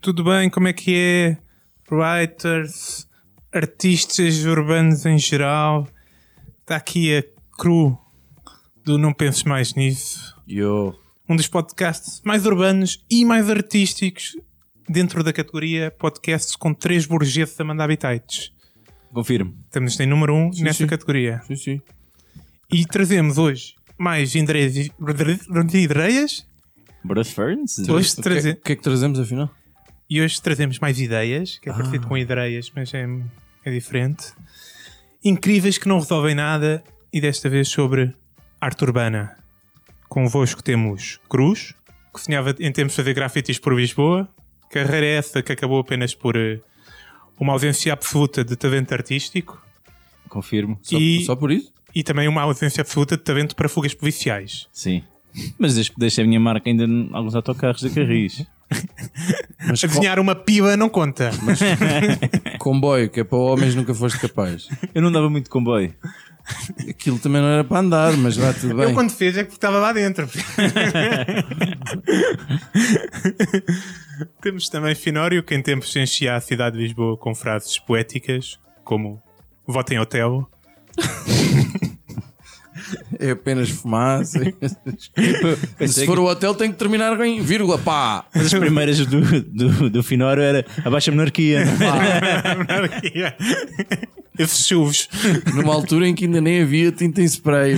Tudo bem? Como é que é? Writers, artistas urbanos em geral. Está aqui a cru do Não Penses Mais Nisso. Yo. Um dos podcasts mais urbanos e mais artísticos dentro da categoria podcasts com três burgueses a mandar habitats. Confirmo. Estamos em número um nessa sim. categoria. Sim, sim. E trazemos hoje mais ideias. ideias Bruce Ferns? Hoje O que, é, o que é que trazemos afinal? E hoje trazemos mais ideias, que é parecido com ideias, mas é, é diferente. Incríveis que não resolvem nada, e desta vez sobre arte urbana. Convosco temos Cruz, que sonhava em termos de fazer grafites por Lisboa. Carreira essa que acabou apenas por eh, uma ausência absoluta de talento artístico Confirmo. Só, E- só por isso? e também uma ausência absoluta de talento para fugas policiais. Sim. Mas deixo a minha marca ainda em alguns autocarros da Carris. Mas A desenhar uma piba não conta. com- comboio, que é para homens nunca foste capaz. Eu não dava muito comboio. Aquilo também não era para andar, mas vá tudo bem. Eu quando fez é que estava lá dentro. Temos também Finório, que em tempos enchia a cidade de Lisboa com frases poéticas, como votem hotel. É apenas fumaça. Se for o hotel, tem que terminar em vírgula, pá! Mas as primeiras do, do, do Finório era abaixo a monarquia. Esses chuvos. Numa altura em que ainda nem havia tinta em spray.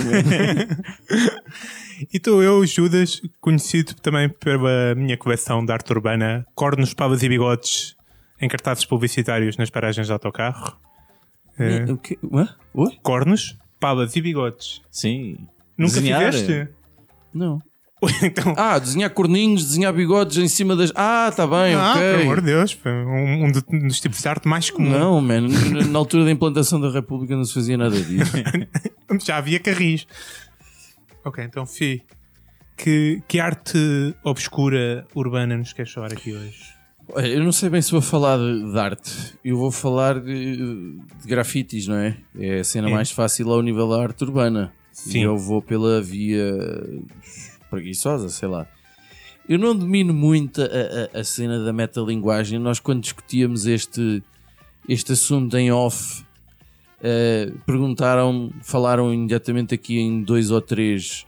E estou eu, Judas, conhecido também pela minha coleção de arte urbana, cornos, pavas e bigodes em cartazes publicitários nas paragens de autocarro. Eh, O quê? Cornos, pavas e bigodes. Sim. Nunca Desenhar. fizeste? Não. então, Ah, desenhar corninhos, desenhar bigodes em cima das. Ah, tá bem, Ah, ok. pelo amor de Deus, um, um do- dos tipos de arte mais comum. Não, man, na altura da implantação da República não se fazia nada disso. Já havia carris. Ok, então, Fi, que, que arte obscura urbana nos queres falar aqui hoje? Olha, eu não sei bem se vou falar de, de arte. Eu vou falar de, de grafites, não é? É a cena É. mais fácil ao nível da arte urbana. Sim. E eu vou pela via preguiçosa, sei lá. Eu não domino muito a, a- a cena da metalinguagem. Nós, quando discutíamos este, este assunto em off, eh, perguntaram, falaram imediatamente aqui em dois ou três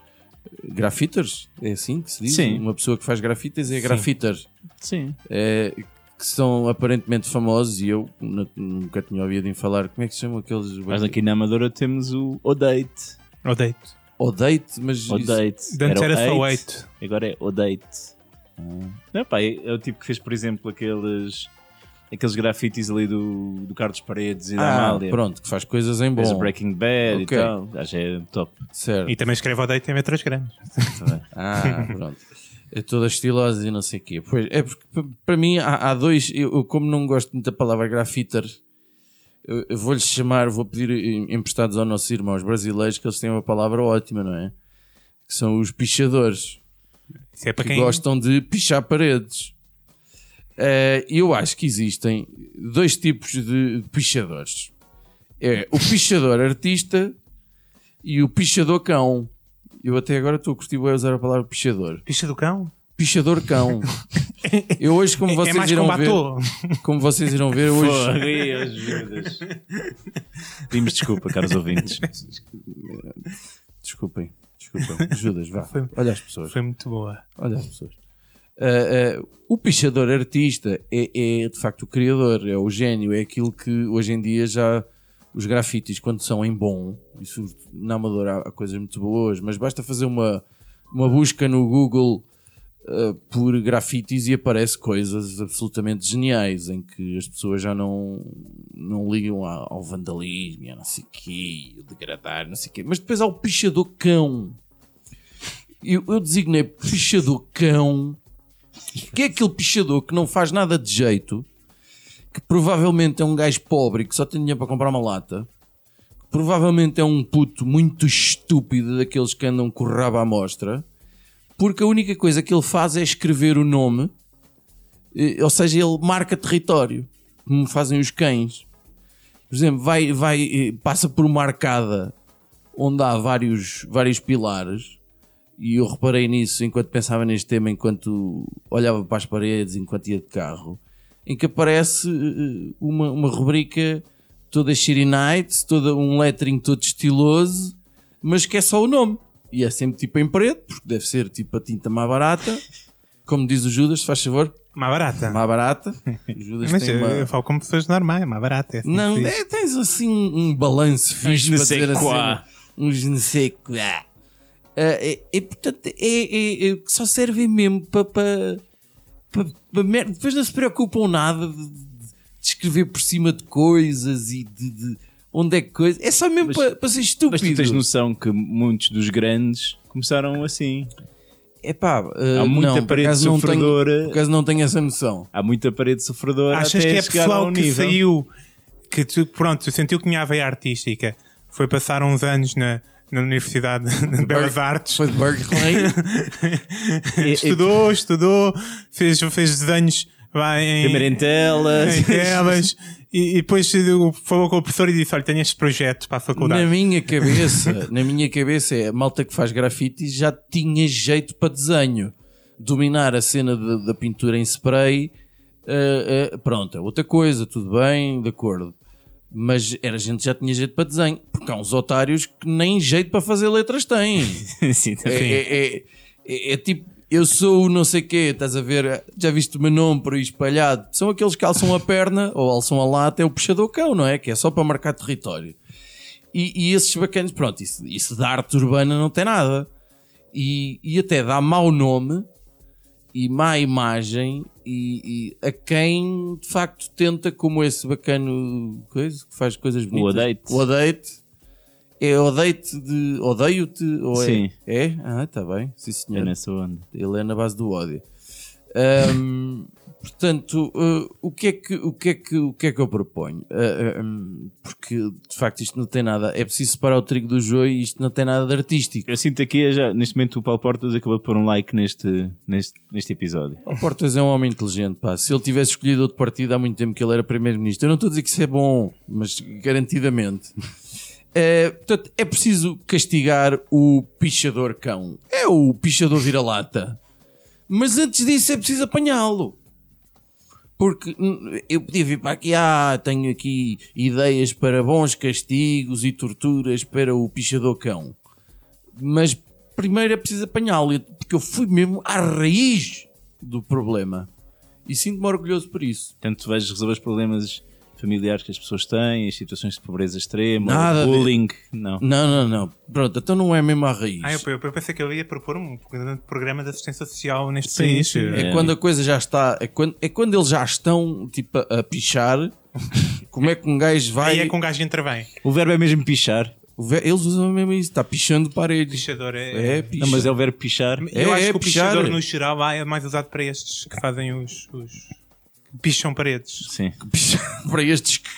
grafiters. É assim que se diz? Sim. Uma pessoa que faz grafites é Sim. grafiter Sim. é, que são aparentemente famosos e eu nu- nunca tinha ouvido em falar. Como é que se chamam aqueles? Mas aqui na Amadora temos o Odate. Odeio-te. Odate, mas Odate. Dantes Era era o só eight, 8. Agora é Odate. Não, pá, é, é o tipo que fez, por exemplo, aqueles, aqueles grafites ali do, do Carlos Paredes e da Ah, Amália. pronto, que faz coisas em Fez o bom. Breaking Bad Ok. e tal. Acho que é top. Certo. E também escreve odeio-te em letras grandes. Ah, pronto. É toda estilosa e não sei o quê. Pois, é porque para mim há, há dois. Eu, eu como não gosto muito da palavra grafiter, eu, eu vou-lhes chamar, vou pedir em- emprestados aos nossos irmãos brasileiros que eles têm uma palavra ótima, não é? Que são os pichadores. Isso é para que quem. gostam de pichar paredes. Eh, eu acho que existem dois tipos de pichadores: é o pichador artista e o pichador cão. Eu até agora estou a curtir usar a palavra pichador. Picha do cão? Pichador cão. Eu hoje, como é vocês mais irão com ver, como vocês irão ver hoje. Pedimos desculpa, caros ouvintes. desculpem, desculpem, Judas, vá. Foi- Olha as pessoas. Foi muito boa. Olha as pessoas. Ah, ah, o pichador artista é, é, de facto o criador, é o gênio, é aquilo que hoje em dia já os grafites, quando são em bom, isso na Amadora há, há coisas muito boas, mas basta fazer uma, uma busca no Google ah, por grafites e aparece coisas absolutamente geniais em que as pessoas já não, não ligam ao, vandalismo e não sei o quê, o degradar, não sei o quê, mas depois há o pichador cão. Eu, eu designei pichador cão que é aquele pichador que não faz nada de jeito, que provavelmente é um gajo pobre que só tem dinheiro para comprar uma lata, provavelmente é um puto muito estúpido daqueles que andam com o rabo à mostra, porque a única coisa que ele faz é escrever o nome, eh, ou seja, ele marca território, como fazem os cães. Por exemplo, vai, vai, eh, passa por uma arcada onde há vários, vários pilares, e eu reparei nisso enquanto pensava neste tema, enquanto olhava para as paredes, enquanto ia de carro, em que aparece eh, uma, uma rubrica toda Shitty Nights, toda um lettering todo estiloso, mas que é só o nome. E é sempre tipo em preto, porque deve ser tipo a tinta mais barata. Como diz o Judas, se faz favor, Mais barata. mais barata. O Judas Mas tem eu, uma... eu falo como pessoas normais, é mais barata. É assim Não, é, tens assim um balanço fixe não para sei dizer assim. Uns não sei quá. É, é, portanto, é, é, é- só servem mesmo para. para, para, para merda. Depois não se preocupam nada de, de- de escrever por cima de coisas e de, de onde é que coisa. É só mesmo para, para ser estúpido. Mas tu tens noção que muitos dos grandes começaram assim. Epá, ah, Há muita não, por parede acaso não tenho- sofredora. Por acaso não tenho essa noção. Há muita parede sofredora Achas até que é pessoal que nível. saiu, que tu, pronto, sentiu que tinha a veia artística, foi passar uns anos na, na Universidade de Belas Artes, Foi de Berkeley. estudou, estudou, fez, fez desenhos vai, em, Primeiro em telas. em telas e, e depois falou com o professor e disse: Olha, tenho este projeto para a faculdade. Na minha cabeça, na minha cabeça é a malta que faz grafites já tinha jeito para desenho. Dominar a cena de- da pintura em spray, eh, eh, pronto, é outra coisa, tudo bem, de acordo. Mas era gente que já tinha jeito para desenho, porque há uns otários que nem jeito para fazer letras têm. Sim, É, é- é- é- é tipo, eu sou o não sei quê, estás a ver? Já viste o meu nome por aí espalhado? São aqueles que alçam a perna ou alçam a lata, é o puxador cão, não é? Que é só para marcar território. E, e esses bacanas, pronto, isso, isso da arte urbana não tem nada. E, e até dá mau nome e má imagem e, e a quem de facto tenta, como esse bacano coisa, que faz coisas bonitas. O odeio-te. É odeio-te de odeio-te ou é- Sim. é? Ah, está bem. Sim, É senhor. nessa onda. Ele é na base do ódio. Ahm, portanto, uh, o, que é que, o, que é que, o que é que eu proponho? Uh, um, porque de facto isto não tem nada. É preciso separar o trigo do joio e isto não tem nada de artístico. Eu sinto aqui, já, neste momento, o Paulo Portas acabou de pôr um like neste, neste, neste episódio. O Portas é um homem inteligente, pá. Se ele tivesse escolhido outro partido há muito tempo que ele era primeiro-ministro, eu não estou a dizer que isso é bom, mas garantidamente. É, portanto, é preciso castigar o pichador cão. É o pichador vira-lata. Mas antes disso é preciso apanhá-lo. Porque eu podia vir para aqui, ah, tenho aqui ideias para bons castigos e torturas para o pichador cão. Mas primeiro é preciso apanhá-lo, porque eu fui mesmo à raiz do problema. E sinto-me orgulhoso por isso. Portanto, tu vais resolver os problemas familiares que as pessoas têm, as situações de pobreza extrema, Nada a bullying. Não. Não, não, não. Pronto, então não é mesmo à raiz. Ah, eu, eu, eu pensei que ele ia propor um programa de assistência social neste Sim, país. sim. É É. quando a coisa já está. É quando, é quando eles já estão tipo, a, a pichar. Como é que um gajo vai. Aí é que um gajo intervém. O verbo é mesmo pichar. Eles usam mesmo isso, está pichando paredes. Pichador é. É, picha. Não, mas é o verbo pichar. Eu É, acho é que o pichar. pichador no geral é mais usado para estes que fazem os. os... picham paredes. Sim. Para estes que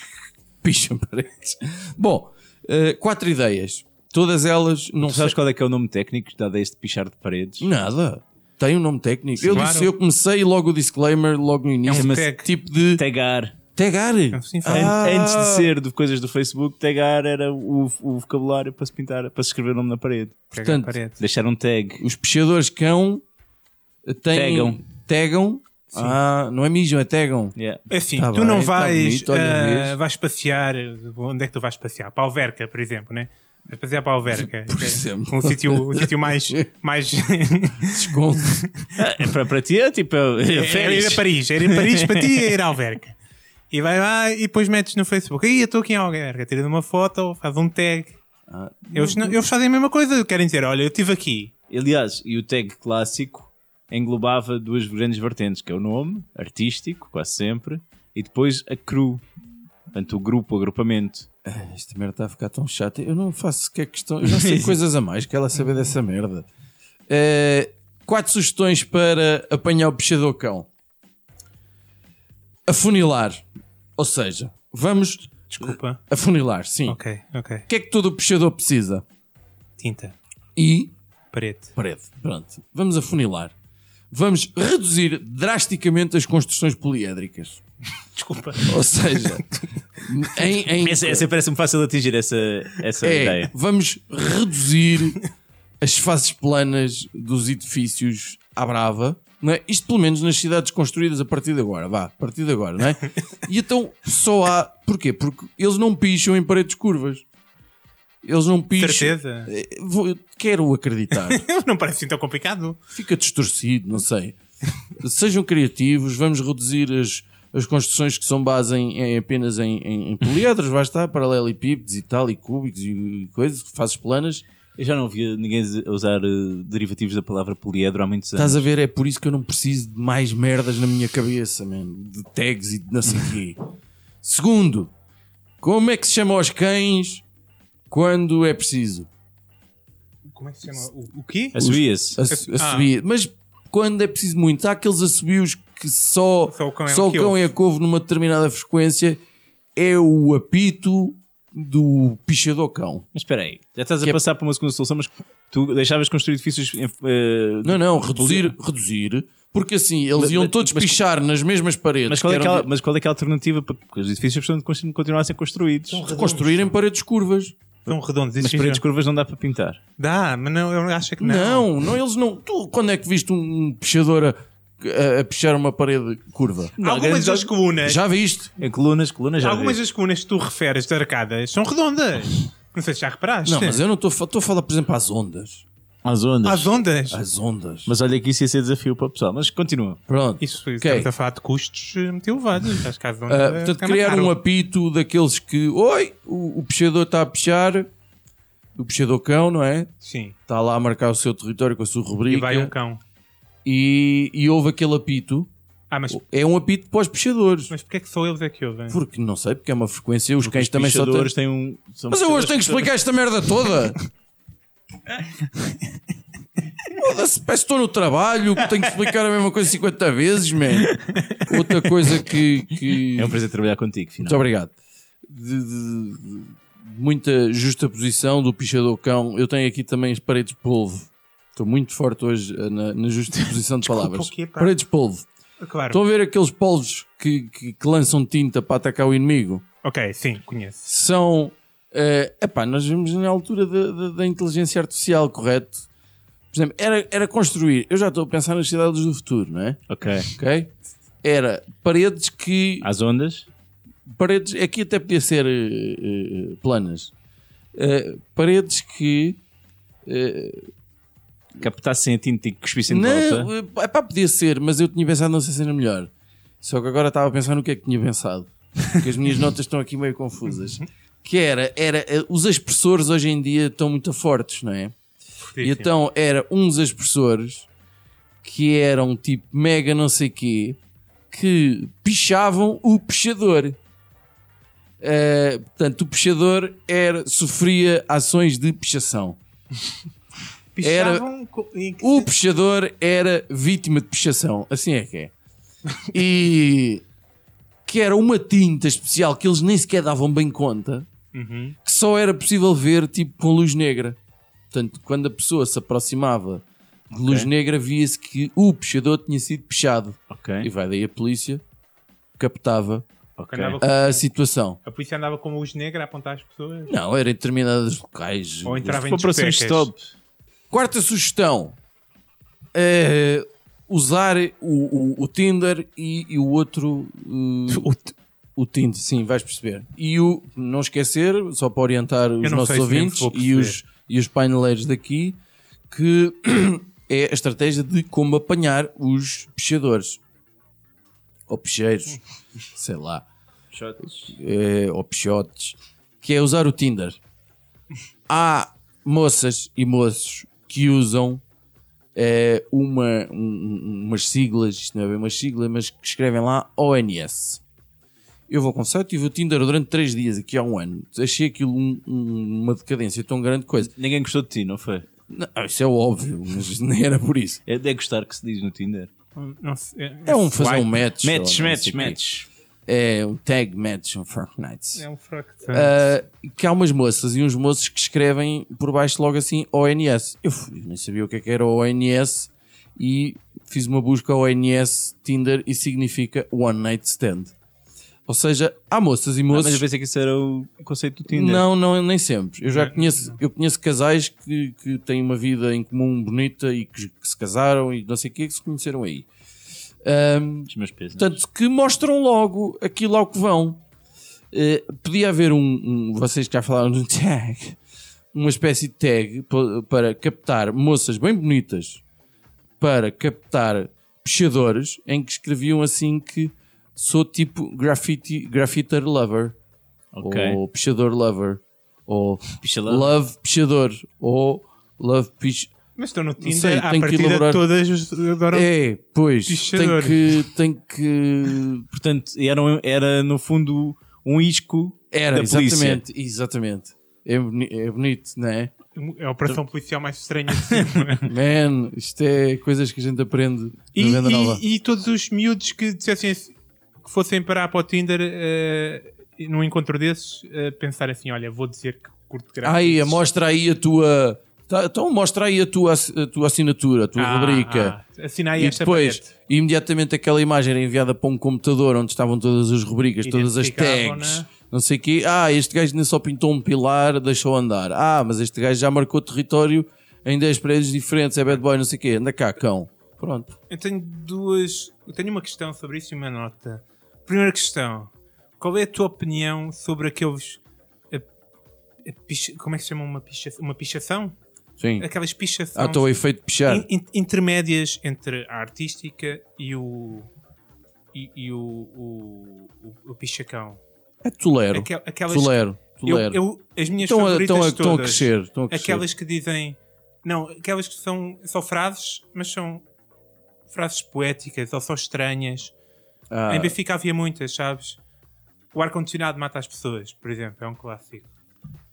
picham paredes. Bom, eh, quatro ideias. Todas elas não Tu sabes sei. qual é que é o nome técnico dado a este pichar de paredes? Nada. Tem um nome técnico. eu, claro. disse, eu comecei logo o disclaimer, logo no início. É um mas tag. tipo de Tagar. tagar. Sim, sim. Ah. An- Antes de ser de coisas do Facebook, tagar era o, o vocabulário para se pintar, para se escrever o nome na parede. Portanto, parede. Deixar um tag. Os pichadores cão têm. Tagam. Tagam. Ah, não é mijam, é tagam. Yeah. É assim, Tá tu não bem, tá vais, bonito, olha, ah, vês? vais passear. Onde é que tu vais passear? Para a Alverca, por exemplo, né? Vais passear para a Alverca. Por é exemplo. Um sítio, um sítio mais. mais Desconto. Ah, é para, para ti é tipo. É, era ir a Paris. Era ir a Paris para ti é ir à Alverca. E vai lá e depois metes no Facebook. Aí eu estou aqui em Alverca. Tira uma foto, faz um tag. Ah, Eles, não- eles fazem a mesma coisa. Querem dizer, olha, eu estive aqui. Aliás, e o tag clássico englobava duas grandes vertentes, que é o nome, artístico, quase sempre, e depois a crew. Portanto, o grupo, o agrupamento. Ah, Esta merda está a ficar tão chata. Eu não faço sequer questão. Eu já sei coisas a mais que ela saber dessa merda. Eh, quatro sugestões para apanhar o pichador cão. Afunilar. Ou seja, vamos Desculpa. Afunilar, sim. Ok, ok. O que é que todo pichador precisa? Tinta. E Parede. parede. Pronto. Vamos afunilar. Vamos reduzir drasticamente as construções poliédricas. Desculpa. Ou seja, em, em- Essa, essa parece-me fácil de atingir essa, essa é, ideia. vamos reduzir as faces planas dos edifícios à brava. Não é? Isto pelo menos nas cidades construídas a partir de agora, vá, a partir de agora, não é? E então só há. Porquê? Porque eles não picham em paredes curvas. Eles não picham. Certeza? Eh, vou- Quero acreditar. Não parece assim tão complicado. Fica distorcido, não sei. Sejam criativos, vamos reduzir as, as construções que são base em, em apenas em, em, em poliedros, vai estar, paralelepípedos e tal, e cúbicos e coisas, fases planas. Eu já não ouvia ninguém usar eh, derivativos da palavra poliedro há muitos anos. Estás a ver? É por isso que eu não preciso de mais merdas na minha cabeça, man. De tags e de não sei o quê. Segundo, como é que se chama aos cães quando é preciso? Como é que se chama? O, o quê? Assobia-se. Ass- Ah. assobia. Mas quando é preciso muito, há aqueles assobios que só, Só o cão é só o cão ouve. e a couve numa determinada frequência é o apito do pichador cão. Mas espera aí, já estás a Que é- passar por uma segunda solução, mas tu deixavas construir edifícios. eh, Não, não, reduzir, reduzir, porque assim eles Mas- iam mas- todos mas- pichar nas mesmas paredes. mas, qual é é, mas qual é que é a alternativa para que os edifícios precisam continuar a ser construídos? de construir em paredes curvas. São redondos. Mas paredes já- curvas não dá para pintar. Dá, mas não, eu acho que não. Não, não, eles não. Tu, quando é que viste um pichador a, a- a pichar uma parede curva? Algumas grande- das colunas, Já viste? Em colunas, colunas já algumas vi. das colunas que tu referes de arcadas são redondas. Não sei se já reparaste. Não, mas eu não estou a falar, por exemplo, às ondas. Às ondas. As ondas. Às ondas. Mas olha que isso ia ser desafio para o pessoal. Mas continua. Pronto. Isso, Ok. estamos a falar de custos eh, muito elevados. Acho que as ondas. Eh, portanto, criar caro. um apito daqueles que, oi, o, o pichador está a pichar, o pichador cão, não é? Sim. Está lá a marcar o seu território com a sua E rubrica vai um cão. e, e houve aquele apito. Ah, mas, É um apito para os pichadores. mas porquê é que só eles é que ouvem? Porque não sei, porque é uma frequência, os cães Os também só têm. têm um. são Mas eu hoje tenho que explicar esta merda toda. Foda-se, Parece que estou no trabalho, que tenho que explicar a mesma coisa 50 vezes, man. Outra coisa que. que... É um prazer trabalhar contigo, Muito final. obrigado. De, de- de muita justa posição do pichador cão. Eu tenho aqui também as paredes de polvo. Estou muito forte hoje eh, na, na justa posição de palavras. quê, paredes de polvo. Claro. Estão a ver aqueles polvos que, que, que lançam tinta para atacar o inimigo? Ok, sim, conheço. São. Eh, epá, nós vemos na altura da, da- da inteligência artificial, correto? Por exemplo, era, era construir. Eu já estou a pensar nas cidades do futuro, não é? Ok. Ok? Era paredes que Às ondas. paredes, aqui até podia ser eh, eh, planas, Eh, paredes que Captassem a tinta e cuspissem de não, volta. é pá, podia ser, mas eu tinha pensado não sei se era melhor. Só que agora estava a pensar no que é que tinha pensado, porque as minhas notas estão aqui meio confusas. Que era, era eh, os expressores hoje em dia estão muito fortes, não é? E então era uns expressores que eram tipo mega não sei quê que pichavam o pichador. Eh, portanto, o pichador era, sofria ações de pichação. Que- O pichador era vítima de pichação. Assim é que é. E que era uma tinta especial que eles nem sequer davam bem conta Uhum. que só era possível ver tipo com luz negra. Portanto, quando a pessoa se aproximava de luz negra, via-se que o pichador tinha sido pichado. E Ok. vai daí a polícia captava ok. Andava com- a situação. A polícia andava com luz negra a apontar as pessoas. Não, era em determinados locais. Ou entrava em Para operações stop. Quarta sugestão: é usar o, o, o Tinder e, e o outro. uh, o Tinder, sim, vais perceber. E o, não esquecer, só para orientar os nossos ouvintes e os, e os paineleiros daqui, que é a estratégia de como apanhar os pichadores. Ou picheiros, sei lá eh, ou pichotes, que é usar o Tinder. Há moças e moços que usam eh, uma, um- um- umas siglas, isto não é bem uma sigla, mas que escrevem lá ONS. Eu vou confessar, tive o Tinder durante 3 dias, aqui há um ano. Achei aquilo um- um- uma decadência tão grande coisa. Ninguém gostou de ti, não foi? Não, isso é óbvio, mas nem era por isso. É de gostar que se diz no Tinder. Não sei, É um fazer Swipe. um match. ou Match, match, match. É um tag match, um Fortnite. É um fraco. Ah, que há umas moças e uns moços que escrevem por baixo logo assim ONS. Eu nem sabia o que, é que era ONS e fiz uma busca ONS Tinder e significa One Night Stand. Ou seja, há moças e Ah, moços. mas eu pensei que isso era o conceito do Tinder. Não, não, nem sempre. Eu já conheço, eu conheço casais que, que têm uma vida em comum bonita e que, que se casaram e não sei o que, que se conheceram aí. Ahm, Os meus pesos. Portanto, que mostram logo aquilo ao que vão. Eh, podia haver um, um- Vocês que já falaram de um tag, uma espécie de tag pa- para captar moças bem bonitas, para captar pichadores, em que escreviam assim que sou tipo graffiti, graffiter lover, ok. ou pichador lover, ou Picha love pichador, ou love pich... Mas estão no Tinder, sei, à tenho que partida elaborar. todas adoram. É, pois, tem que, tem que Portanto, era, um- era no fundo um isco Era, da polícia. exatamente, exatamente. É, boni- é bonito, não é? É a operação policial mais estranha de sempre. Man, isto é coisas que a gente aprende e, na Venda Nova. e, e todos os miúdos que dissessem assim- que fossem parar para o Tinder eh, num encontro desses, eh, pensar assim: olha, vou dizer que curto gráficos. Aí, mostra aí a tua. tá, então mostra aí a tua, a tua assinatura, a tua Ah, rubrica. ah, assina aí e esta depois, palhete. imediatamente aquela imagem era enviada para um computador onde estavam todas as rubricas, todas as tags, né? não sei o quê. Ah, este gajo nem só pintou um pilar, deixou andar. Ah, mas este gajo já marcou território em 10 prédios diferentes, é bad boy, não sei o quê. Anda cá, cão. Pronto. Eu tenho duas. Eu tenho uma questão sobre isso e uma nota. Primeira questão: qual é a tua opinião sobre aqueles. a- a picha- como é que se chama uma, picha, uma pichação? Sim. Aquelas pichações Ah, estou a efeito de pichar. in- in- intermédias entre a artística e o. e, e o, o, o, o pichacão. É tolero. Aquel- aquelas Tolero. eu, Tolero. eu- as minhas Estão a, favoritas estão, a, estão a todas, crescer. Estão a crescer. aquelas que dizem não, aquelas que são só frases, mas são frases poéticas ou só estranhas. Ah, Em Benfica havia muitas, sabes? O ar-condicionado mata as pessoas, por exemplo, é um clássico.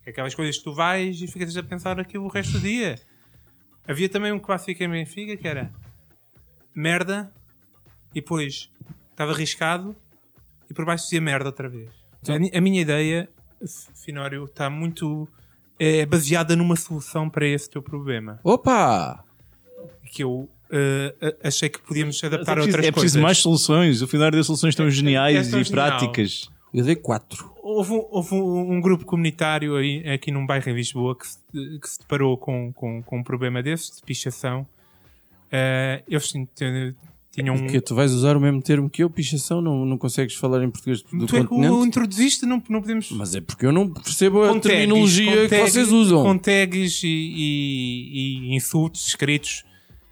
Aquelas coisas que tu vais e ficas a pensar aquilo o resto do dia. Havia também um clássico em Benfica que era merda e depois estava arriscado e por baixo dizia merda outra vez. A, mi- a minha ideia, Finório, está muito é baseada numa solução para esse teu problema. Opa! Que eu a- achei que podíamos É adaptar a preciso, outras é preciso coisas. mais soluções. O final das soluções tão É- geniais é tão e genial. práticas. Eu dei 4. Houve, um- houve um, um grupo comunitário aí, aqui num bairro em Lisboa que se, que se deparou com, com, com um problema desse, de pichação. Eh, eles tin- tin- tinham um. Que tu vais usar o mesmo termo que eu, pichação? Não, não consegues falar em português do Tu é continente? introduziste, não, não podemos. Mas é porque eu não percebo a com terminologia que tags- vocês usam. Com tags e, e- e insultos escritos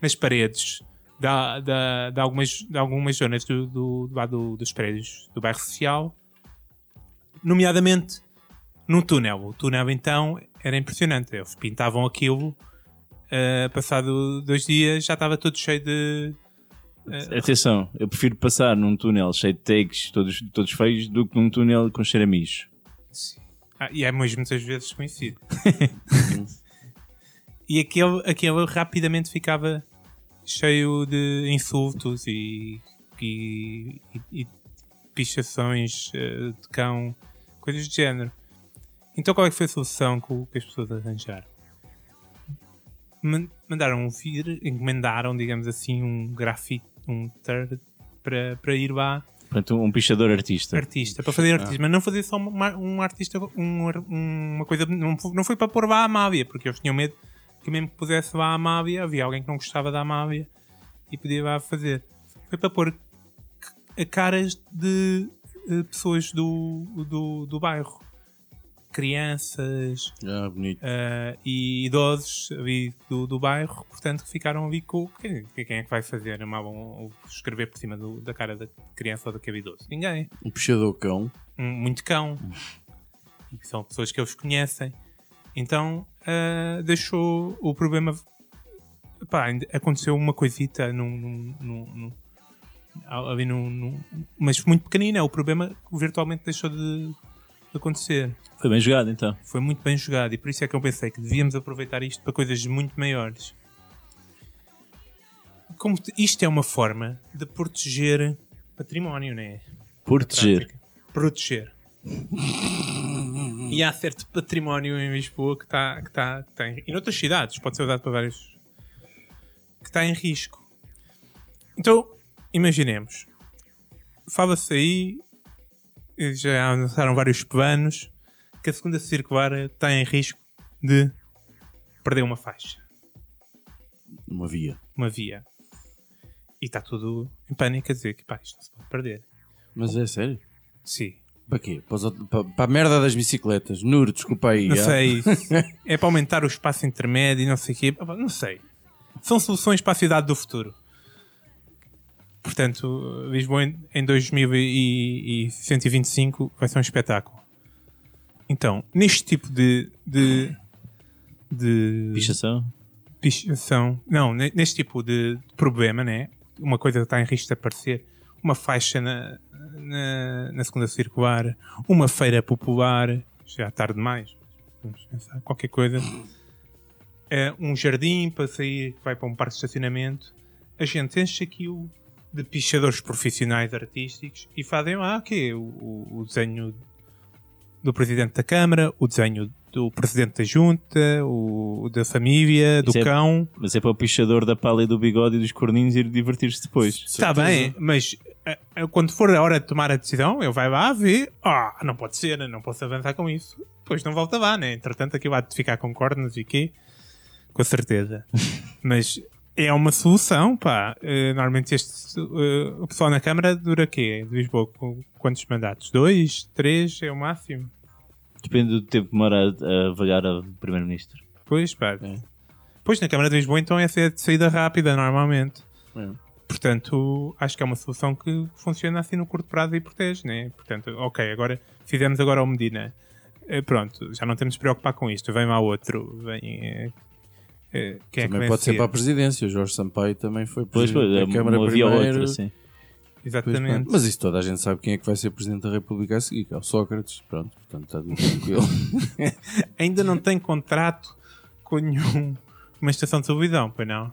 nas paredes da, da, de, algumas, de algumas zonas do, do, do- dos prédios do bairro social, nomeadamente num túnel. O túnel então era impressionante. Eles pintavam aquilo, eh, passado dois dias já estava todo cheio de. Atenção, eu prefiro passar num túnel cheio de tags todos, todos feios do que num túnel com cheiro a mijo. Ah, e é mesmo muitas vezes conhecido. e aquele, aquele rapidamente ficava cheio de insultos e, e, e- e pichações eh, de cão, coisas do género. Então qual é que foi a solução que, as pessoas arranjaram? Man- Mandaram vir, encomendaram, digamos assim, um grafite, um third para, para ir lá Portanto, um pichador artista. artista, para fazer artista, mas não fazer só uma, um artista, um, uma coisa, não, foi- não foi para pôr lá a Amália, porque eles tinham medo que mesmo que pusesse lá a Amália, havia alguém que não gostava da Amália e podia lá fazer. Foi para pôr caras de eh, pessoas do, do, do bairro, crianças Ah, eh, e idosos ali do, do bairro, portanto, que ficaram ali com quem, quem é que vai fazer? Uma, um, escrever por cima do- da cara da criança ou daquele idoso? Ninguém Um puxador cão. um- muito cão. E são pessoas que eles conhecem. Então ah, deixou o problema. Pá, aconteceu uma coisita num, num, num- ali num, mas muito pequenina. O problema virtualmente deixou de, de acontecer. Foi bem jogado então. Foi muito bem jogado e por isso é que eu pensei que devíamos aproveitar isto para coisas muito maiores. Como te- isto é uma forma de proteger património, não é? Proteger. proteger. E há certo património em Lisboa que está que tá, que tá em, e noutras cidades, pode ser usado para vários que está em risco. Então, imaginemos. Fala-se aí, já anunciaram vários planos, que a segunda circular está em risco de perder uma faixa, Uma via. uma via. E está tudo em pânico a dizer que pá, isto não se pode perder. Mas é sério? Sim. Para quê? Para, os outros- para- para a merda das bicicletas. Nur, desculpa aí. Não ah. sei. é para aumentar o espaço intermédio e não sei o quê. Não sei. São soluções para a cidade do futuro. Portanto, Lisboa em em 2125 vai ser um espetáculo. Então, neste tipo de. de, de Pichação? pichação. Não, ne- neste tipo de problema, né? Uma coisa que está em risco de aparecer, uma faixa na, na, na segunda circular, uma feira popular, já é tarde demais, vamos pensar, qualquer coisa. É, um jardim para sair, que vai para um parque de estacionamento. A gente enche aquilo de pichadores profissionais artísticos e fazem lá okay, o, o, o desenho do presidente da Câmara, o desenho do presidente da Junta, o da família, do é- cão. Mas é para o pichador da pala e do bigode e dos corninhos ir divertir-se depois. Está bem, mas quando for a hora de tomar a decisão, ele vai lá ver. Ah, não pode ser, não posso avançar com isso. Depois não volta lá, né? Entretanto, aquilo há de ficar com cornos e quê? Com certeza. mas é uma solução, pá. Eh, normalmente este, eh, o pessoal na Câmara dura quê? De Lisboa, quantos mandatos? Dois? Três? É o máximo? Depende do tempo que demora a, a vagar a Primeiro-Ministro. Pois, pá. É. Pois, na Câmara de Lisboa, então, essa é de saída rápida, normalmente. É. Portanto, acho que é uma solução que funciona assim no curto prazo e protege, né? Portanto, ok, agora fizemos agora o Medina. Eh, Pronto, já não temos de se preocupar com isto. Vem lá outro. Vem. eh, eh, é que Também vem pode ser para a presidência. O Jorge Sampaio também foi Pois, presidente pois, é, da Câmara via ou primeiro. outra, sim. Pois, Exatamente. Mas isso toda a gente sabe quem é que vai ser presidente da República a seguir, que é o Sócrates. Pronto, portanto está tudo tranquilo. Ainda não tem contrato com nenhum. Uma estação de televisão, pois não?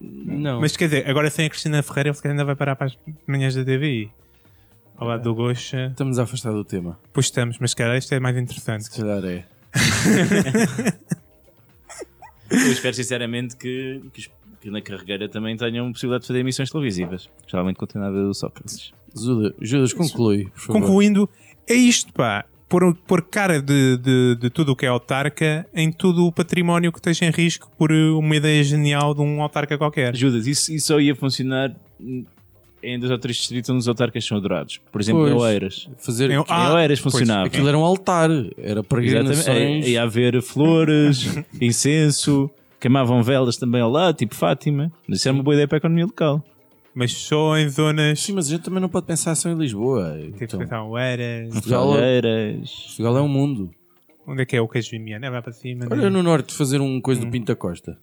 Não. Mas quer dizer, agora sem a Cristina Ferreira, ele se calhar ainda vai parar para as manhãs da TVI. Ao lado do Goxa. Estamos a afastar do tema. Pois estamos, mas se calhar isto é mais interessante. Se calhar é. Eu espero sinceramente que, que, que na carreira também tenham possibilidade de fazer emissões televisivas. Geralmente continua a ver o Sócrates. Judas, Judas conclui, por favor. Concluindo, é isto, pá. Pôr, pôr cara de, de, de tudo o que é autarca em tudo o património que esteja em risco por uma ideia genial de um autarca qualquer. Judas, isso, isso só ia funcionar em dois ou três distritos onde os autarcas são adorados. Por exemplo, em Pois. Oeiras. Fazer... Em Ah, Oeiras pois, funcionava. Aquilo era um altar. Era peregrinações. Exatamente. Ia haver flores, incenso, queimavam velas também ao lado, tipo Fátima. Mas isso era uma boa ideia para a economia local. Mas só em zonas. Sim, mas a gente também não pode pensar só em Lisboa. Tipo, Então, então, Eras. Portugal, Oeiras. Portugal é um mundo. Onde é que é o queijo Vimiano? É lá para cima. né? Olha no norte fazer um coisa do Pinto da Costa.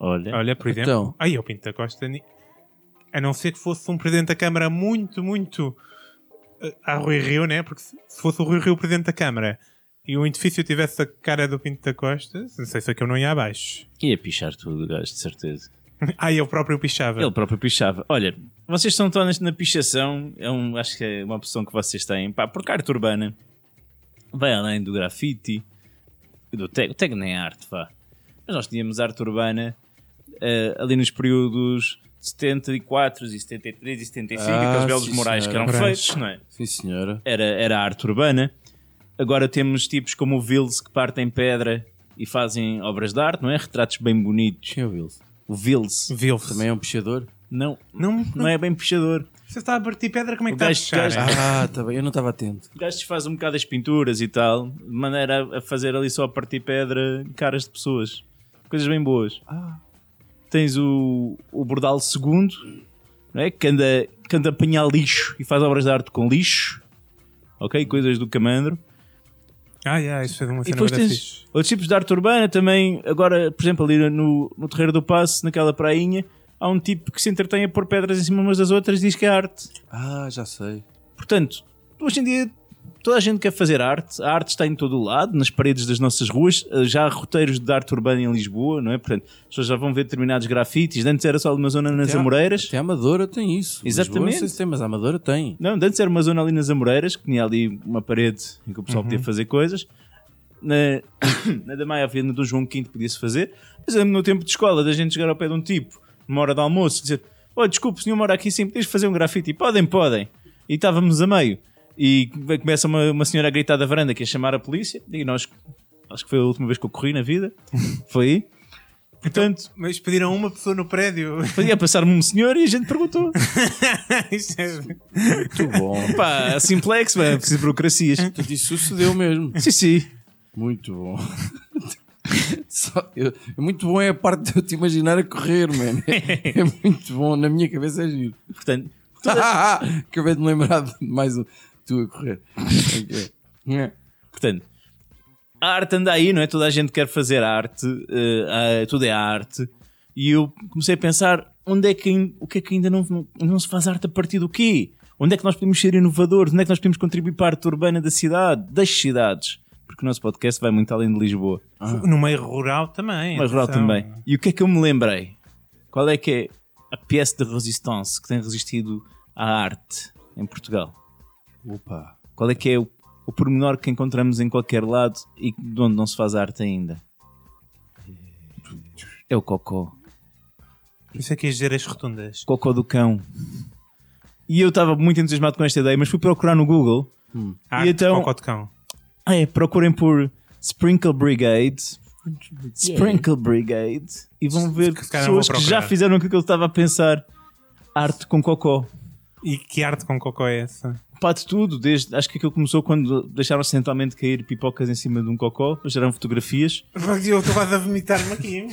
Olha. Olha, por exemplo. Então. Aí, o Pinto da Costa. A não ser que fosse um presidente da Câmara muito, muito. eh, A Rui Rio, né? Porque se se fosse o Rui Rio presidente da Câmara e o edifício tivesse a cara do Pinto da Costa, não sei se é que eu não ia abaixo. Ia pichar tudo, gajo, de certeza. Ah, ele próprio pichava. Ele próprio pichava. Olha, vocês estão tão na pichação, é um, acho que é uma opção que vocês têm. Pá, porque a arte urbana vai além do grafite, do tag, o tag nem é arte, vá. Mas nós tínhamos arte urbana eh, ali nos períodos de 74 e 73 e 75, Ah, aqueles belos morais que eram feitos, não é? Sim, senhora. Era, era a arte urbana. Agora temos tipos como o Vils que partem pedra e fazem obras de arte, não é? Retratos bem bonitos. Quem é o Wilson? O Vils Viu-se. Também é um pichador? não, Não, não é bem puxador. Você está a partir pedra, como é que O está a gajo- é? Ah, tá bem. Eu não estava atento. O gajo faz um bocado as pinturas e tal, de maneira a- a fazer ali só a partir pedra caras de pessoas. Coisas bem boas. Ah. Tens o, o Bordal II, não é? que, anda, que anda a apanhar lixo e faz obras de arte com lixo. Ok? Coisas do Camandro. Ah, yeah, isso foi uma E cena depois bué tens fixe. outros tipos de arte urbana também. Agora, por exemplo, ali no, no Terreiro do Passo, naquela prainha, há um tipo que se entretém a pôr pedras em cima umas das outras e diz que é arte. Ah, já sei. Portanto, hoje em dia toda a gente quer fazer arte, a arte está em todo o lado, nas paredes das nossas ruas, eh, já há roteiros de arte urbana em Lisboa, não é? Portanto, as pessoas já vão ver determinados grafites. Antes era só uma zona nas Até a- Amoreiras. Até a Amadora tem isso. Exatamente. Lisboa, não sei se tem, mas a Amadora tem. Não, antes era uma zona ali nas Amoreiras, que tinha ali uma parede em que o pessoal podia fazer coisas. Na, na da Maia havia na do João V podia-se fazer. Mas eu lembro no tempo de escola, da gente chegar ao pé de um tipo, numa hora de almoço, dizer: Oh, desculpe, o senhor mora aqui sim, podes fazer um grafite? Podem, podem. E estávamos a meio. E começa uma, uma senhora a gritar da varanda que ia chamar a polícia. E nós, acho que foi a última vez que eu corri na vida. Foi aí. Portanto, Mas pediram uma pessoa no prédio. podia passar-me um senhor e a gente perguntou. Isso é- Muito bom. Pá, simplex, é preciso de burocracias. Portanto, Isso sucedeu mesmo. Sim, sim. Muito bom. Só- eu- é muito bom é a parte de eu te imaginar a correr, mano. É, muito bom. Na minha cabeça é giro. Portanto, Acabei de me lembrar de mais um. Tu a correr. É. Portanto, a arte anda aí, não é? Toda a gente quer fazer arte, eh, ah, tudo é arte. E eu comecei a pensar: onde é que, o que é que ainda não, não, não se faz arte a partir do quê? Onde é que nós podemos ser inovadores? Onde é que nós podemos contribuir para a arte urbana da cidade, das cidades? Porque o nosso podcast vai muito além de Lisboa, No meio rural também. mas rural atenção. também. E o que é que eu me lembrei? Qual é que é a pièce de resistance que tem resistido à arte em Portugal? Opa. Qual é que é o, o pormenor que encontramos em qualquer lado e de onde não se faz arte ainda? É o cocó. Isso é que é dizer as rotundas. Cocó do cão. E eu estava muito entusiasmado com esta ideia, mas fui procurar no Google. Arte então- cocó de cão. Ah, é, procurem por Sprinkle Brigade. Sprinkle Brigade. E vão ver vou pessoas que já fizeram aquilo que eu estava a pensar. Arte com cocó. E que arte com cocó é essa? Pá, de tudo, desde, acho que aquilo começou quando deixaram acidentalmente cair pipocas em cima de um cocó, geraram fotografias Eu estou quase a vomitar-me aqui.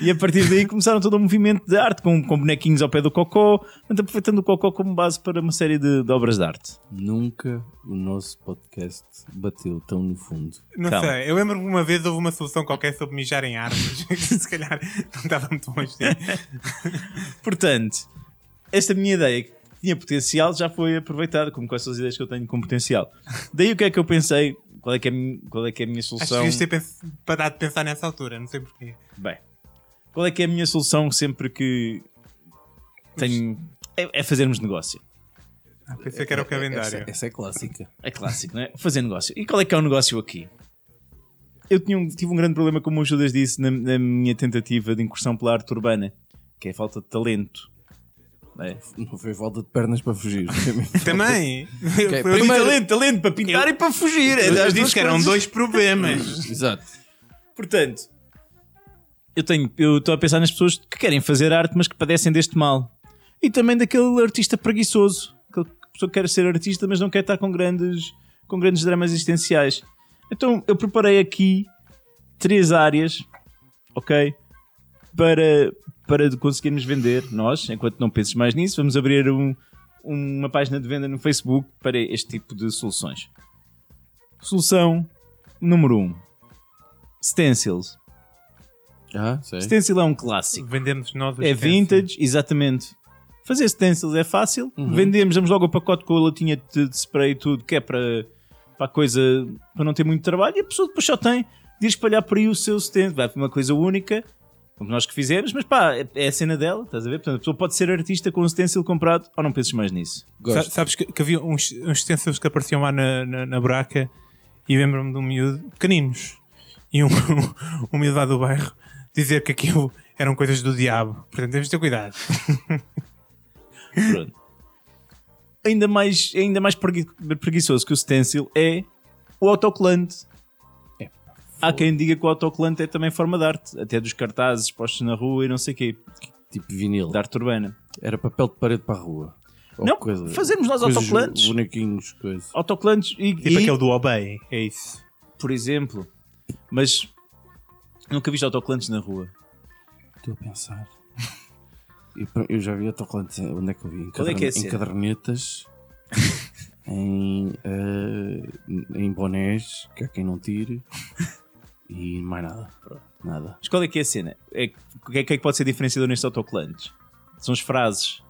E a partir daí começaram todo um movimento de arte com, com bonequinhos ao pé do cocó, aproveitando o cocó como base para uma série de, de obras de arte. Nunca o nosso podcast bateu tão no fundo. Não Calma. sei, eu lembro que uma vez houve uma solução qualquer sobre mijar em árvores. Se calhar não estava muito bom assim. Portanto, esta minha ideia que tinha potencial já foi aproveitada, como quais são as ideias que eu tenho com potencial. Daí o que é que eu pensei? Qual é que é, qual é, que é a minha Acho que solução? ter pens- parado de pensar nessa altura, não sei porquê. Bem, qual é que é a minha solução sempre que tenho. É, é fazermos negócio. Ah, pensei que era o calendário. Essa, essa é clássica. É clássico, não é? Fazer negócio. E qual é que é o negócio aqui? Eu tinha um- tive um grande problema, como o Judas disse, na, na minha tentativa de incursão pela arte urbana, que é a falta de talento. Não é? Não foi falta de pernas para fugir. Também. Ok, Foi- Foi primeiro- talento, talento para pintar e para fugir. Eu, eu disse que eram dois problemas. Exato. Portanto, eu tenho, eu estou a pensar nas pessoas que querem fazer arte, mas que padecem deste mal. E também daquele artista preguiçoso, aquele pessoa que quer ser artista, mas não quer estar com grandes, com grandes dramas existenciais. Então, eu preparei aqui três áreas, ok? Para, para conseguirmos vender, nós, enquanto não penses mais nisso, vamos abrir um- uma página de venda no Facebook para este tipo de soluções. Solução número 1. Um, stencils. Ah, sei. Stencil é um clássico. Vendemos nós É stencils. vintage, exatamente. Fazer stencils é fácil. Vendemos, damos logo o pacote com a latinha de, de spray e tudo, que é para, para a coisa, para não ter muito trabalho. E a pessoa depois só tem de espalhar por aí o seu stencil. Vai para uma coisa única, como nós que fizemos, mas pá, é, é a cena dela, estás a ver? Portanto, a pessoa pode ser artista com um stencil comprado ou não penses mais nisso. Sa- Gosto. Sabes que, que havia uns, uns stencils que apareciam lá na, na, na buraca e lembro-me de um miúdo, pequeninos, e um, um miúdo lá do bairro dizer que aquilo eram coisas do diabo. Portanto, temos de ter cuidado. Pronto. ainda mais, ainda mais pregui- preguiçoso que o stencil é o autocolante. Há quem diga que o autocolante é também forma de arte, até dos cartazes postos na rua e não sei o quê, Tipo vinil. de arte urbana. Era papel de parede para a rua. Ou Não, fazermos nós coisas, autocolantes. Bonequinhos, coisas. Autocolantes e, Tipo e, aquele do Obey, é isso. por exemplo, mas nunca viste autocolantes na rua. Estou a pensar. Eu, eu já vi autocolantes. Onde é que eu vi? Em, Qual é que é em cadernetas. em, eh, em bonés, que há quem não tire. E mais nada. Nada. Mas qual é que é a cena? É, o que é que é que pode ser diferenciador nestes autocolantes? São as frases.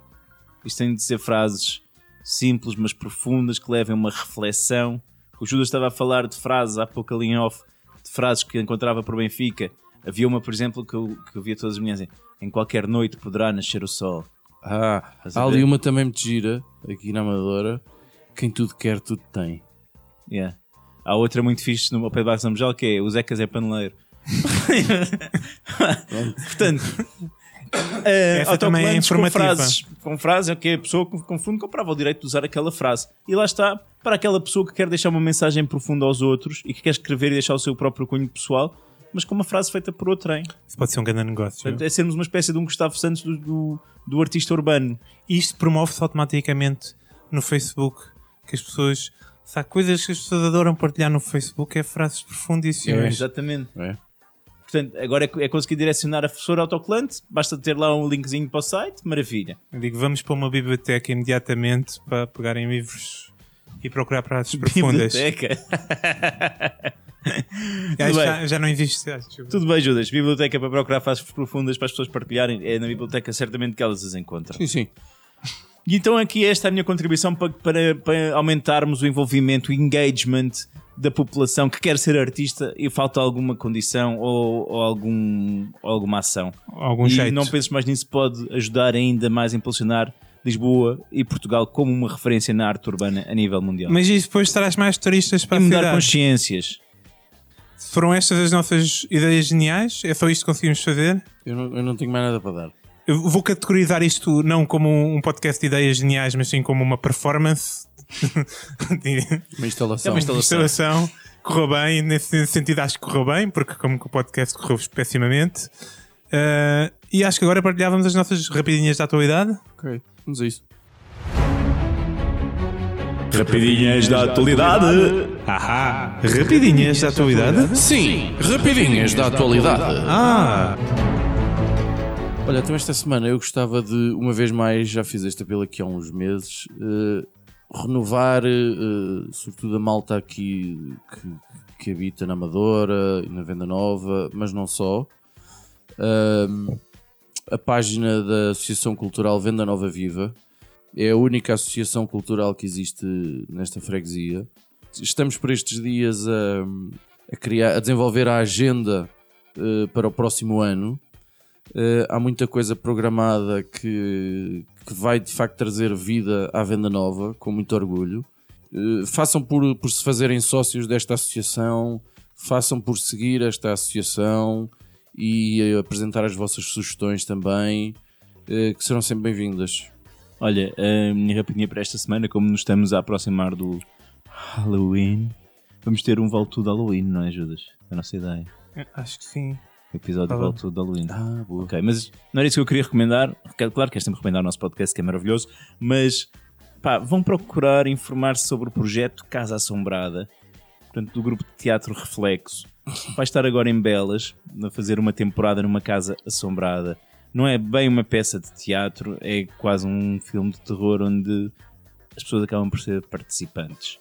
Isto tem de ser frases simples, mas profundas, que levem uma reflexão, O Judas estava a falar de frases há pouco ali em off, de frases que encontrava por Benfica. Havia uma, por exemplo, que eu, que eu via todas as manhãs. assim, Em qualquer noite poderá nascer o sol. Ah, há ali uma também muito gira, aqui na Amadora. Quem tudo quer, tudo tem. Yeah. Há outra muito fixe no pé de Barra São Miguel que é o Zecas é paneleiro. Portanto, eh, Essa também é autocolantes com informativa. frases, com frases, ok, a pessoa que confunde comprava o direito de usar aquela frase. E lá está, para aquela pessoa que quer deixar uma mensagem profunda aos outros e que quer escrever e deixar o seu próprio cunho pessoal, mas com uma frase feita por outrem. Isso pode ser um grande negócio. Portanto, é sermos uma espécie de um Gustavo Santos do, do, do artista urbano. Isto promove-se automaticamente no Facebook. Que as pessoas. Se há coisas que as pessoas adoram partilhar no Facebook, é frases profundíssimas. Exatamente. É. Portanto, agora é, é conseguir direcionar a professora autocolante, basta ter lá um linkzinho para o site, maravilha. Eu digo, vamos para uma biblioteca imediatamente para pegarem livros e procurar frases profundas. Biblioteca. Já, Tudo já, já não existe. Tudo bem, Judas. Biblioteca para procurar frases profundas para as pessoas partilharem. É na biblioteca certamente que elas as encontram. Sim, sim. E então aqui esta é a minha contribuição para, para, para aumentarmos o envolvimento, o engagement da população que quer ser artista e falta alguma condição ou, ou algum, ou alguma ação. Algum e jeito. não penses mais nisso, pode ajudar ainda mais a impulsionar Lisboa e Portugal como uma referência na arte urbana a nível mundial. Mas isso depois traz mais turistas para e a mudar cidade. consciências. Foram estas as nossas ideias geniais? É só isto que conseguimos fazer? Eu não, eu não tenho mais nada para dar. Eu vou categorizar isto não como um podcast de ideias geniais, mas sim como uma performance. Uma instalação. É uma instalação. instalação. Correu bem, nesse sentido acho que correu bem, porque como que o podcast correu pessimamente. Ah, e acho que agora partilhávamos as nossas rapidinhas da atualidade. Ok, vamos a isso. Rapidinhas da atualidade. Ahá! Rapidinhas da atualidade? Sim, rapidinhas da atualidade. Ah! Olha, então esta semana eu gostava de, uma vez mais, já fiz este apelo aqui há uns meses, eh, renovar, eh, sobretudo a malta aqui que, que habita na Amadora e na Venda Nova, mas não só. Ahm, a página da Associação Cultural Venda Nova Viva é a única associação cultural que existe nesta freguesia. Estamos por estes dias a, a criar, a desenvolver a agenda para o próximo ano. Eh, há muita coisa programada que, que vai de facto trazer vida à venda nova, com muito orgulho. Eh, façam por, por se fazerem sócios desta associação, façam por seguir esta associação e eh, apresentar as vossas sugestões também, eh, que serão sempre bem-vindas. Olha, a minha rapidinha para esta semana, como nos estamos a aproximar do Halloween, vamos ter um Vale Tudo Halloween, não é, Judas? É a nossa ideia. Acho que sim. Episódio Tá do bom. Vale Tudo Halloween. Ah, boa. Ok, mas não era isso que eu queria recomendar. Claro que é sempre recomendar o nosso podcast, que é maravilhoso, mas pá, vão procurar informar-se sobre o projeto Casa Assombrada, portanto, do grupo de teatro Reflexo. Vai estar agora em Belas, a fazer uma temporada numa casa assombrada. Não é bem uma peça de teatro, é quase um filme de terror onde as pessoas acabam por ser participantes.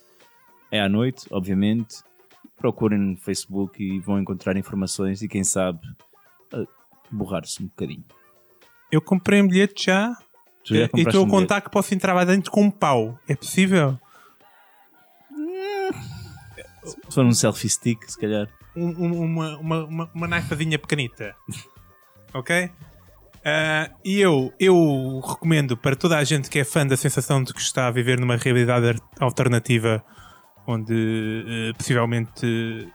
É à noite, obviamente. Procurem no Facebook e vão encontrar informações e quem sabe eh, borrar-se um bocadinho. Eu comprei um bilhete já Tu já e estou a contar que posso entrar lá dentro com um pau. É possível? Se for um selfie stick, se calhar. Um- um- uma, uma, uma, uma naifazinha pequenita. ok? Ah, e eu, eu recomendo para toda a gente que é fã da sensação de que está a viver numa realidade alternativa onde eh, possivelmente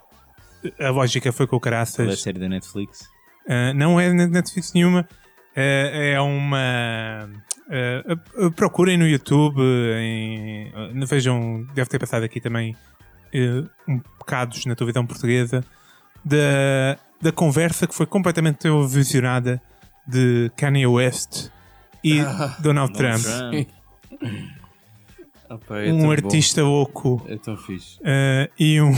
eh, a lógica foi com o Qual é a caraças. série da Netflix? Uh, não é Netflix nenhuma. Uh, é uma. uh, uh, procurem no YouTube. Em, uh, vejam, deve ter passado aqui também uh, um bocados na televisão portuguesa da, da conversa que foi completamente televisionada de Kanye West e Donald Trump. Trump. Ah, pá, é Um artista bom. É tão fixe. uh, e um,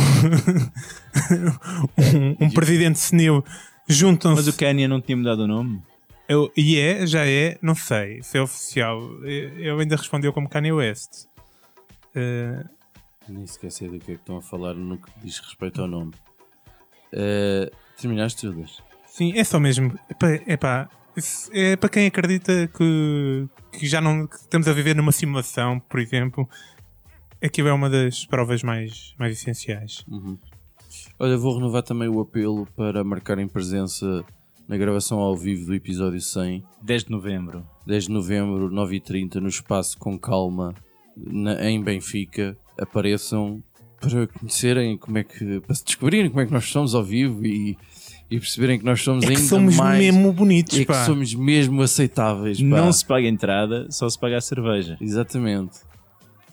um, um presidente senil juntam-se. Mas o Kanye não tinha mudado o nome? Eu, e é, já é, não sei se é oficial. Eu ainda respondeu como Kanye West. Eh, Nem sei do que é que estão a falar no que diz respeito ao nome. Eh, terminaste, Judas? sim, é só mesmo. Epá, epá, é para quem acredita que, que já não que estamos a viver numa simulação, por exemplo. aquilo é uma das provas mais, mais essenciais. Olha, vou renovar também o apelo para marcarem presença na gravação ao vivo do episódio 100, 10 de novembro. 10 de novembro, 9h30, no espaço Com Calma, na- em Benfica. Apareçam para conhecerem como é que. para se descobrirem como é que nós somos ao vivo e, e perceberem que nós somos É que ainda somos mais. mesmo bonitos, é que pá. somos mesmo aceitáveis. Pá. Não se paga entrada, só se paga a cerveja. Exatamente.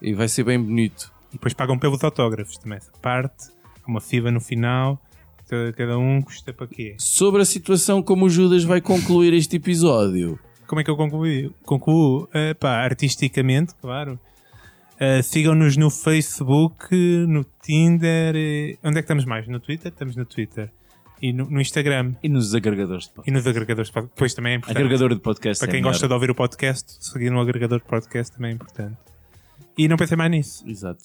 E vai ser bem bonito. E depois pagam pelos autógrafos também. Essa parte, uma FIBA no final, cada- cada um custa para quê? Sobre a situação como o Judas vai concluir este episódio. Como é que eu concluo? Concluo, eh, pá, artisticamente, claro. Eh, Sigam-nos no Facebook, no Tinder. eh, onde é que estamos mais? No Twitter? Estamos no Twitter. E no, no Instagram. E nos agregadores de podcast. E nos agregadores. de pod- Depois também é importante. Agregador de podcast. Para é quem melhor. gosta de ouvir o podcast, seguir no agregador de podcast também é importante. E não pensei mais nisso. Exato.